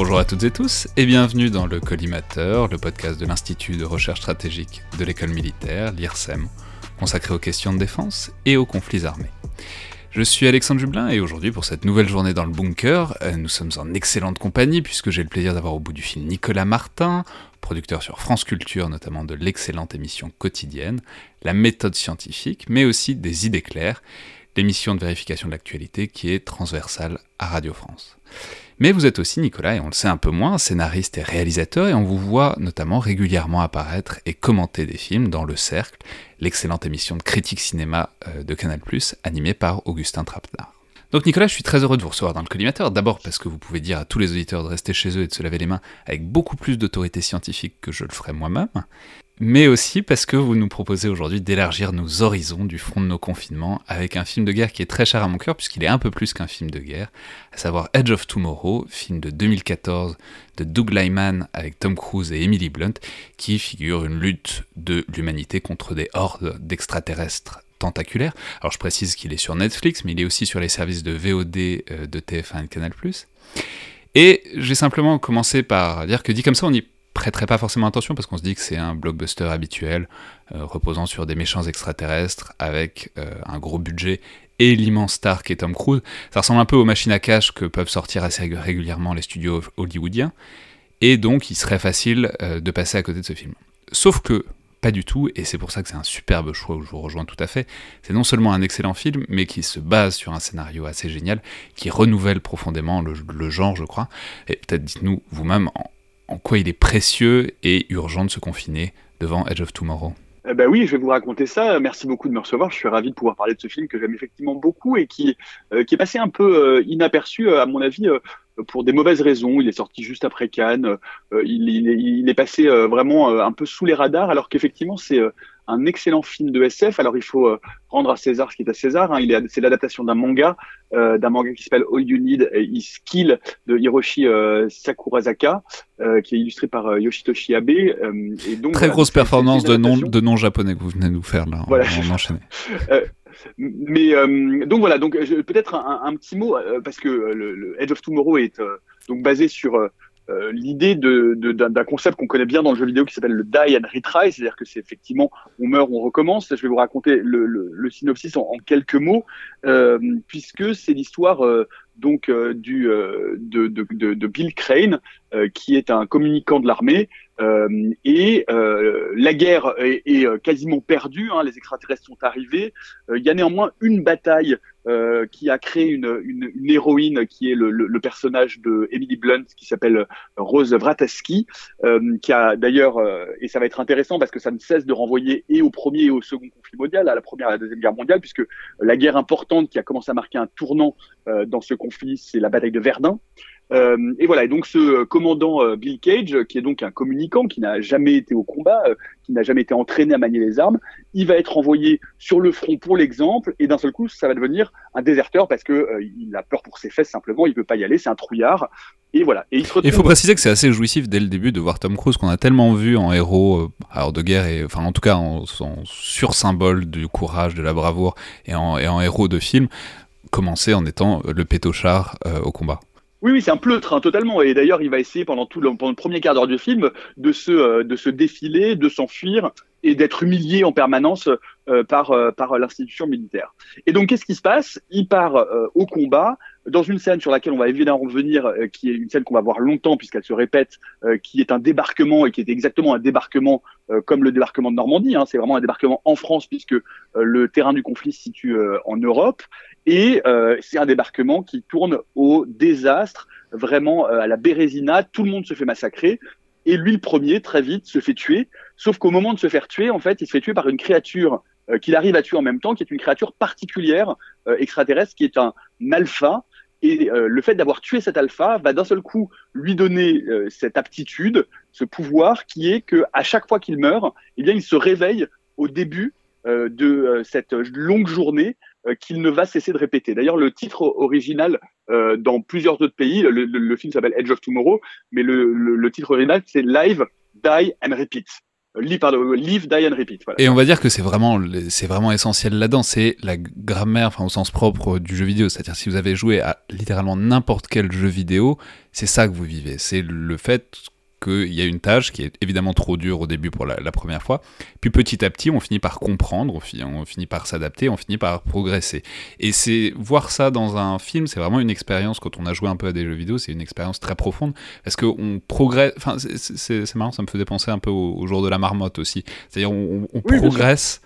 Bonjour à toutes et tous et bienvenue dans le Collimateur, le podcast de l'Institut de recherche stratégique de l'école militaire, l'IRSEM, consacré aux questions de défense et aux conflits armés. Je suis Alexandre Jublin et aujourd'hui pour cette nouvelle journée dans le bunker, euh, nous sommes en excellente compagnie puisque j'ai le plaisir d'avoir au bout du fil Nicolas Martin, producteur sur France Culture notamment de l'excellente émission quotidienne, La méthode scientifique, mais aussi des idées claires, l'émission de vérification de l'actualité qui est transversale à Radio France. Mais vous êtes aussi, Nicolas, et on le sait un peu moins, scénariste et réalisateur, et on vous voit notamment régulièrement apparaître et commenter des films dans Le Cercle, l'excellente émission de critique cinéma euh, de Canal+, animée par Augustin Trapenard. Donc Nicolas, je suis très heureux de vous recevoir dans le collimateur, d'abord parce que vous pouvez dire à tous les auditeurs de rester chez eux et de se laver les mains avec beaucoup plus d'autorité scientifique que je le ferais moi-même, mais aussi parce que vous nous proposez aujourd'hui d'élargir nos horizons du front de nos confinements avec un film de guerre qui est très cher à mon cœur puisqu'il est un peu plus qu'un film de guerre, à savoir Edge of Tomorrow, film de 2014 de Doug Lyman avec Tom Cruise et Emily Blunt, qui figure une lutte de l'humanité contre des hordes d'extraterrestres tentaculaires. Alors je précise qu'il est sur Netflix, mais il est aussi sur les services de VOD euh, de TF1 et Canal+. Et j'ai simplement commencé par dire que dit comme ça, on y prêterait pas forcément attention parce qu'on se dit que c'est un blockbuster habituel euh, reposant sur des méchants extraterrestres avec euh, un gros budget et l'immense star qui est Tom Cruise. Ça ressemble un peu aux machines à cash que peuvent sortir assez régulièrement les studios hollywoodiens et donc il serait facile euh, de passer à côté de ce film. Sauf que pas du tout, et c'est pour ça que c'est un superbe choix où je vous rejoins tout à fait. C'est non seulement un excellent film, mais qui se base sur un scénario assez génial, qui renouvelle profondément le, le genre, je crois. Et peut-être dites-nous vous-même en, en quoi il est précieux et urgent de se confiner devant Edge of Tomorrow eh ben oui, je vais vous raconter ça. Merci beaucoup de me recevoir. Je suis ravi de pouvoir parler de ce film que j'aime effectivement beaucoup et qui, euh, qui est passé un peu euh, inaperçu, euh, à mon avis, pour des mauvaises raisons. Il est sorti juste après Cannes. Il, est passé vraiment un peu sous les radars, alors qu'effectivement, c'est un excellent film de SF. Alors il faut euh, rendre à César ce qui est à César. Hein. Il c'est l'adaptation d'un manga, euh, d'un manga qui s'appelle All You Need Is Kill de Hiroshi euh, Sakurazaka, qui est illustré par Yoshitoshi Abe. et donc, Très grosse performance de nom japonais que vous venez de nous faire là. Voilà. On, enchaîner. mais donc voilà, donc peut-être un, petit mot parce que le, le, Edge of Tomorrow est donc basé sur euh, l'idée d'un concept qu'on connaît bien dans le jeu vidéo qui s'appelle le die and retry, c'est-à-dire que c'est effectivement on meurt, on recommence. Je vais vous raconter le, synopsis en, quelques mots, euh, puisque c'est l'histoire euh, donc de, Bill Crane, qui est un communicant de l'armée. et la guerre est, est quasiment perdue. Hein, les extraterrestres sont arrivés. Il y a néanmoins une bataille euh, qui a créé une, héroïne qui est le, personnage de Emily Blunt qui s'appelle Rose Vrataski, euh, qui a d'ailleurs, euh, et ça va être intéressant parce que ça ne cesse de renvoyer et au premier et au second conflit mondial, à la première et à la deuxième guerre mondiale, puisque la guerre importante qui a commencé à marquer un tournant euh, dans ce conflit, c'est la bataille de Verdun. Euh, et voilà, et donc ce commandant euh, Bill Cage, qui est donc un communicant, qui n'a jamais été au combat, euh, qui n'a jamais été entraîné à manier les armes, il va être envoyé sur le front pour l'exemple, et d'un seul coup, ça va devenir un déserteur parce que il a peur pour ses fesses simplement, il peut pas y aller, c'est un trouillard. Et voilà. Et il faut préciser que c'est assez jouissif dès le début de voir Tom Cruise qu'on a tellement vu en héros, alors de guerre et enfin en tout cas en, en sur-symbole du courage, de la bravoure et en, et en héros de film commencer en étant le pétochard au combat. Oui, oui, c'est un pleutre hein, totalement. Et d'ailleurs, il va essayer pendant tout le, premier quart d'heure du film de se, euh, de se défiler, de s'enfuir et d'être humilié en permanence euh, par, euh, par l'institution militaire. Et donc, qu'est-ce qui se passe? Il part au combat dans une scène sur laquelle on va évidemment revenir, qui est une scène qu'on va voir longtemps puisqu'elle se répète, qui est un débarquement et qui est exactement un débarquement comme le débarquement de Normandie. Hein, c'est vraiment un débarquement en France puisque le terrain du conflit se situe en Europe. Et euh, c'est un débarquement qui tourne au désastre, vraiment euh, à la Bérésina. Tout le monde se fait massacrer. Et lui, le premier, très vite, se fait tuer. Sauf qu'au moment de se faire tuer, en fait, il se fait tuer par une créature euh, qu'il arrive à tuer en même temps, qui est une créature particulière, extraterrestre, qui est un alpha. Et le fait d'avoir tué cet alpha va d'un seul coup lui donner cette aptitude, ce pouvoir, qui est que à chaque fois qu'il meurt, eh bien, il se réveille au début de cette longue journée euh, qu'il ne va cesser de répéter. D'ailleurs, le titre original euh, dans plusieurs autres pays, le, le, film s'appelle Edge of Tomorrow, mais le, le titre original c'est Live, Die and Repeat. Die and repeat. Et on va dire que c'est vraiment, c'est vraiment essentiel là-dedans. C'est la grammaire, enfin au sens propre du jeu vidéo. C'est-à-dire si vous avez joué à littéralement n'importe quel jeu vidéo, c'est ça que vous vivez. C'est le fait qu'il y a une tâche qui est évidemment trop dure au début pour la, première fois, puis petit à petit on finit par comprendre, on finit, on finit par s'adapter, on finit par progresser. Et c'est voir ça dans un film, c'est vraiment une expérience, quand on a joué un peu à des jeux vidéo, c'est une expérience très profonde, parce qu'on progresse, enfin c'est marrant, ça me faisait penser un peu au, jour de la marmotte aussi, c'est-à-dire on, progresse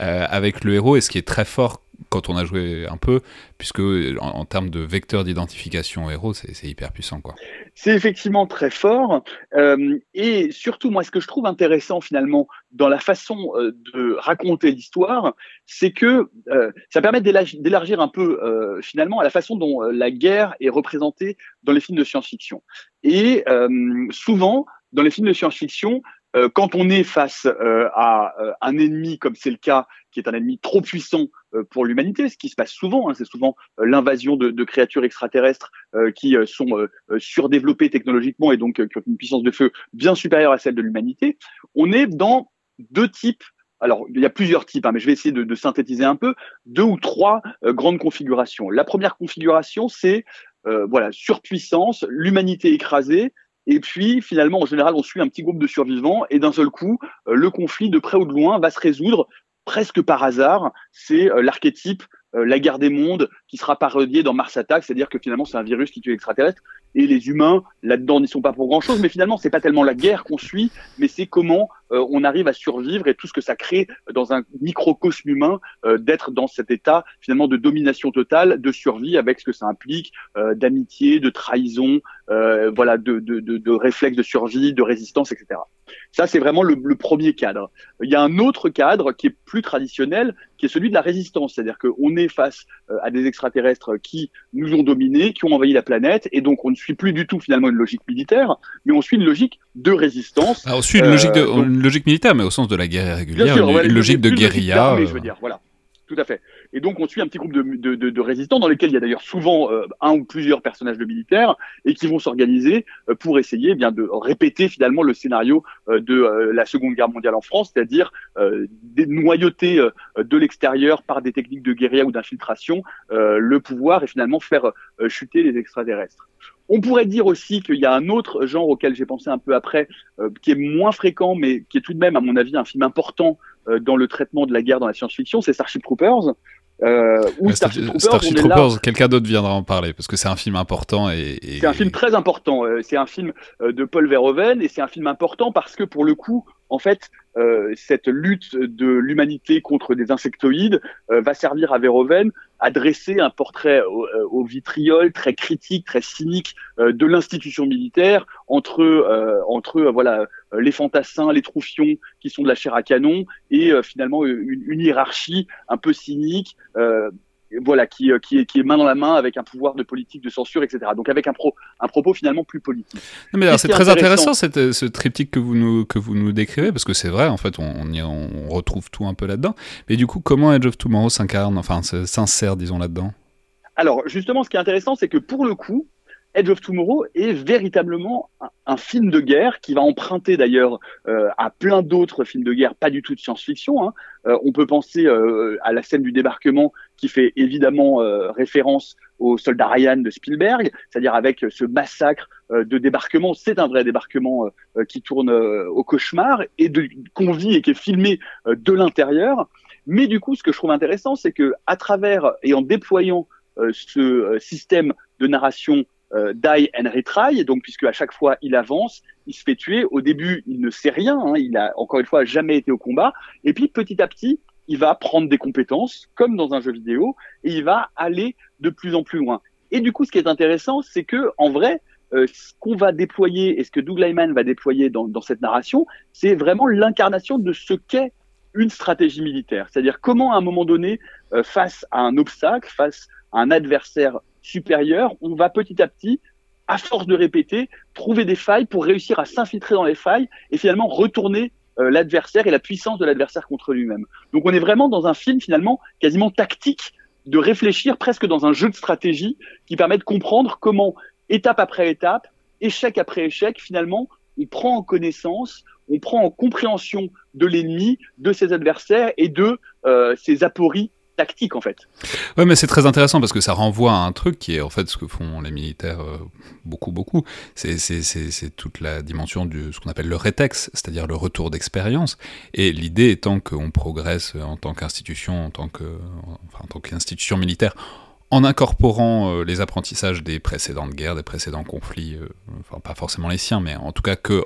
euh, avec le héros, et ce qui est très fort quand on a joué un peu, puisque en, termes de vecteur d'identification héros, c'est hyper puissant. quoi. C'est effectivement très fort. Euh, et surtout, moi, ce que je trouve intéressant finalement dans la façon euh, de raconter l'histoire, c'est que euh, ça permet d'élargir un peu finalement à la façon dont la guerre est représentée dans les films de science-fiction. Et souvent, dans les films de science-fiction, euh, quand on est face euh, à euh, un ennemi, comme c'est le cas, qui est un ennemi trop puissant pour l'humanité, ce qui se passe souvent, hein, c'est souvent l'invasion de, créatures extraterrestres qui sont surdéveloppées technologiquement et donc qui ont une puissance de feu bien supérieure à celle de l'humanité, on est dans deux types. Alors, il y a plusieurs types, hein, mais je vais essayer de, synthétiser un peu, deux ou trois grandes configurations. La première configuration, c'est voilà surpuissance, l'humanité écrasée, et puis, finalement, en général, on suit un petit groupe de survivants et d'un seul coup, euh, le conflit de près ou de loin va se résoudre presque par hasard. C'est euh, l'archétype euh, la guerre des mondes qui sera parodiée dans Mars Attack, c'est-à-dire que finalement c'est un virus qui tue l'extraterrestre et les humains là-dedans n'y sont pas pour grand-chose, mais finalement c'est pas tellement la guerre qu'on suit, mais c'est comment euh, on arrive à survivre et tout ce que ça crée dans un microcosme humain euh, d'être dans cet état finalement de domination totale, de survie avec ce que ça implique d'amitié, de trahison, voilà, de, de, de, de réflexe de survie, de résistance, etc. Ça c'est vraiment le, le premier cadre. Il y a un autre cadre qui est plus traditionnel, qui est celui de la résistance, c'est-à-dire qu'on est face euh, à des extraterrestres qui nous ont dominés, qui ont envahi la planète, et donc on ne suit plus du tout finalement une logique militaire, mais on suit une logique de résistance. on suit une, logique, de, euh, une logique militaire, mais au sens de la guerre régulière, une, logique de guérilla. je veux dire, voilà. Tout à fait. Et donc, on suit un petit groupe de, résistants dans lesquels il y a d'ailleurs souvent euh, un ou plusieurs personnages de militaires et qui vont s'organiser euh, pour essayer eh bien de répéter finalement le scénario euh, de la Seconde Guerre mondiale en France, c'est-à-dire des noyautés de l'extérieur par des techniques de guérilla ou d'infiltration, le pouvoir et finalement faire chuter les extraterrestres. On pourrait dire aussi qu'il y a un autre genre auquel j'ai pensé un peu après, qui est moins fréquent, mais qui est tout de même, à mon avis, un film important dans le traitement de la guerre dans la science-fiction, c'est Starship Troopers. Euh, Starship Troopers, quelqu'un d'autre viendra en parler parce que c'est un film important et, c'est un film très important. Euh, c'est un film euh, de Paul Verhoeven et c'est un film important parce que pour le coup, en fait, euh, cette lutte de l'humanité contre des insectoïdes euh, va servir à Verhoeven à dresser un portrait au, euh, au vitriol très critique, très cynique de l'institution militaire entre entre voilà les fantassins, les troufions qui sont de la chair à canon et finalement une, une, hiérarchie un peu cynique voilà, qui, euh, qui, est, qui est main dans la main avec un pouvoir de politique de censure, etc. Donc avec un, pro, un propos finalement plus politique. mais c'est très intéressant, cette, euh, ce triptyque que vous nous, que vous nous décrivez, parce que c'est vrai, en fait, on, on, retrouve tout un peu là-dedans. Mais du coup, comment Edge of Tomorrow s'incarne, enfin s'insère, disons, là-dedans? Alors, justement, ce qui est intéressant, c'est que pour le coup, Edge of Tomorrow est véritablement un, film de guerre qui va emprunter d'ailleurs euh, à plein d'autres films de guerre, pas du tout de science-fiction. Hein. Euh, on peut penser euh, à la scène du débarquement qui fait évidemment référence au soldat Ryan de Spielberg, c'est-à-dire avec ce massacre de débarquement. C'est un vrai débarquement qui tourne au cauchemar et qu'on vit et qui est filmé de l'intérieur. Mais du coup, ce que je trouve intéressant, c'est que à travers et en déployant ce système de narration euh, die and retry, donc puisque à chaque fois il avance, il se fait tuer. Au début, il ne sait rien, hein, il a encore une fois jamais été au combat, et puis petit à petit, il va prendre des compétences, comme dans un jeu vidéo, et il va aller de plus en plus loin. Et du coup, ce qui est intéressant, c'est que en vrai, euh, ce qu'on va déployer et ce que Doug Lyman va déployer dans, cette narration, c'est vraiment l'incarnation de ce qu'est une stratégie militaire. C'est-à-dire comment, à un moment donné, euh, face à un obstacle, face à un adversaire supérieur, on va petit à petit, à force de répéter, trouver des failles pour réussir à s'infiltrer dans les failles et finalement retourner euh, l'adversaire et la puissance de l'adversaire contre lui-même. Donc on est vraiment dans un film finalement quasiment tactique de réfléchir presque dans un jeu de stratégie qui permet de comprendre comment, étape après étape, échec après échec, finalement, on prend en connaissance, on prend en compréhension de l'ennemi, de ses adversaires et de ses apories tactique en fait. Ouais, mais c'est très intéressant parce que ça renvoie à un truc qui est en fait ce que font les militaires euh, beaucoup, beaucoup. C'est toute la dimension de ce qu'on appelle le rétex, c'est-à-dire le retour d'expérience. Et l'idée étant qu'on progresse en tant qu'institution, en tant qu'institution militaire, en incorporant euh, les apprentissages des précédentes guerres, des précédents conflits, euh, enfin pas forcément les siens, mais en tout cas que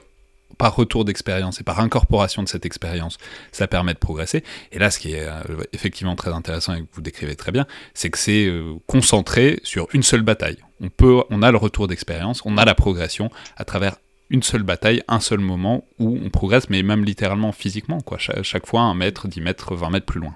par retour d'expérience et par incorporation de cette expérience, ça permet de progresser. Et là, ce qui est euh, effectivement très intéressant et que vous décrivez très bien, c'est que c'est euh, concentré sur une seule bataille. On, peut, on a le retour d'expérience, on a la progression à travers une seule bataille, un seul moment où on progresse, mais même littéralement physiquement, quoi. chaque fois un mètre, dix mètres, vingt mètres plus loin.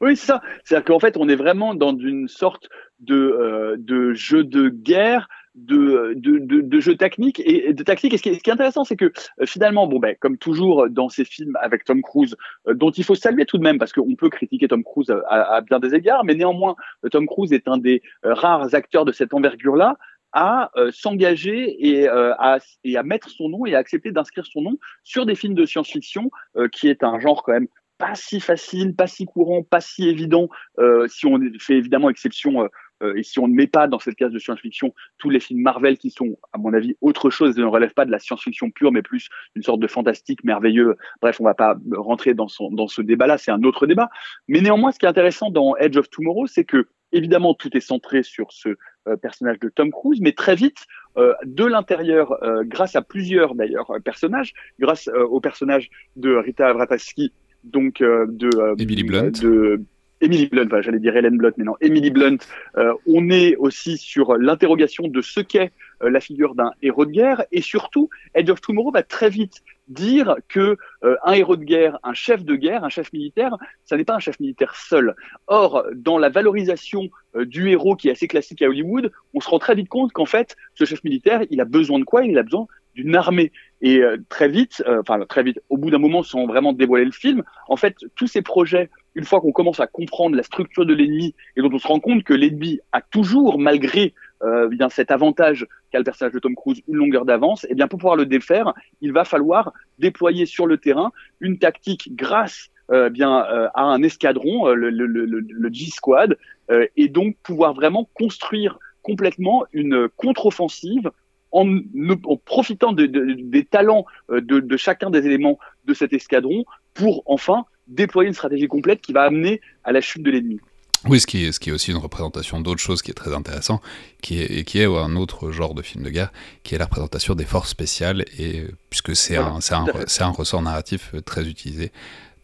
Oui, c'est ça. C'est-à-dire qu'en fait, on est vraiment dans une sorte de, euh, de jeu de guerre de, de, de, de jeux techniques et de tactique. Et ce qui est, intéressant, c'est que euh, finalement, bon, ben, comme toujours dans ces films avec Tom Cruise, euh, dont il faut saluer tout de même, parce qu'on peut critiquer Tom Cruise à, bien des égards, mais néanmoins, Tom Cruise est un des euh, rares acteurs de cette envergure-là à s'engager et, à, et à mettre son nom et à accepter d'inscrire son nom sur des films de science-fiction, qui est un genre quand même pas si facile, pas si courant, pas si évident, euh, si on fait évidemment exception euh, et si on ne met pas dans cette case de science-fiction tous les films Marvel qui sont, à mon avis, autre chose, ne relèvent pas de la science-fiction pure, mais plus une sorte de fantastique merveilleux. Bref, on va pas rentrer dans, son, dans ce débat-là, c'est un autre débat. Mais néanmoins, ce qui est intéressant dans Edge of Tomorrow, c'est que évidemment tout est centré sur ce euh, personnage de Tom Cruise, mais très vite, euh, de l'intérieur, euh, grâce à plusieurs d'ailleurs personnages, grâce au personnage de Rita Vrataski, donc de Blunt. de Emily Blunt, j'allais dire Helen Blunt, mais non, Emily Blunt, euh, on est aussi sur l'interrogation de ce qu'est euh, la figure d'un héros de guerre, et surtout, Edge of Tomorrow va très vite dire que euh, un héros de guerre, un chef de guerre, un chef militaire, ça n'est pas un chef militaire seul. Or, dans la valorisation du héros qui est assez classique à Hollywood, on se rend très vite compte qu'en fait, ce chef militaire, il a besoin de quoi? Il a besoin d'une armée. Et très vite, enfin très vite, au bout d'un moment, sans vraiment dévoiler le film, en fait, tous ces projets une fois qu'on commence à comprendre la structure de l'ennemi et dont on se rend compte que l'ennemi a toujours, malgré euh, bien cet avantage qu'a le personnage de Tom Cruise, une longueur d'avance, et eh bien pour pouvoir le défaire, il va falloir déployer sur le terrain une tactique grâce euh, bien euh, à un escadron, euh, le, le, le, le G-Squad, euh, et donc pouvoir vraiment construire complètement une contre-offensive en, en, profitant de, de, des talents de, de chacun des éléments de cet escadron pour enfin déployer une stratégie complète qui va amener à la chute de l'ennemi. Oui, ce qui, est, ce qui est aussi une représentation d'autre chose qui est très intéressant, qui est, qui est un autre genre de film de guerre, qui est la représentation des forces spéciales, et puisque c'est un, un, un ressort narratif euh, très utilisé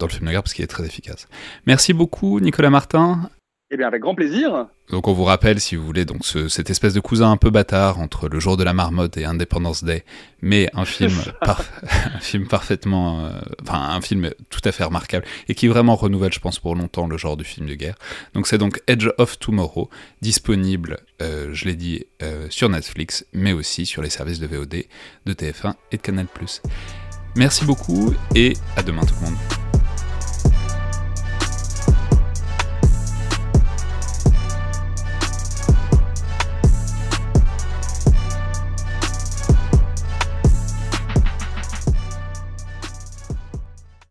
dans le film de guerre parce qu'il est très efficace. Merci beaucoup Nicolas Martin. Eh bien, avec grand plaisir. Donc, on vous rappelle, si vous voulez, donc ce, cette espèce de cousin un peu bâtard entre Le Jour de la Marmotte et Independence Day, mais un film, par, un film parfaitement, euh, enfin un film tout à fait remarquable et qui vraiment renouvelle, je pense, pour longtemps le genre du film de guerre. Donc, c'est donc Edge of Tomorrow, disponible, euh, je l'ai dit, euh, sur Netflix, mais aussi sur les services de VOD de TF1 et de Canal+. Merci beaucoup et à demain tout le monde.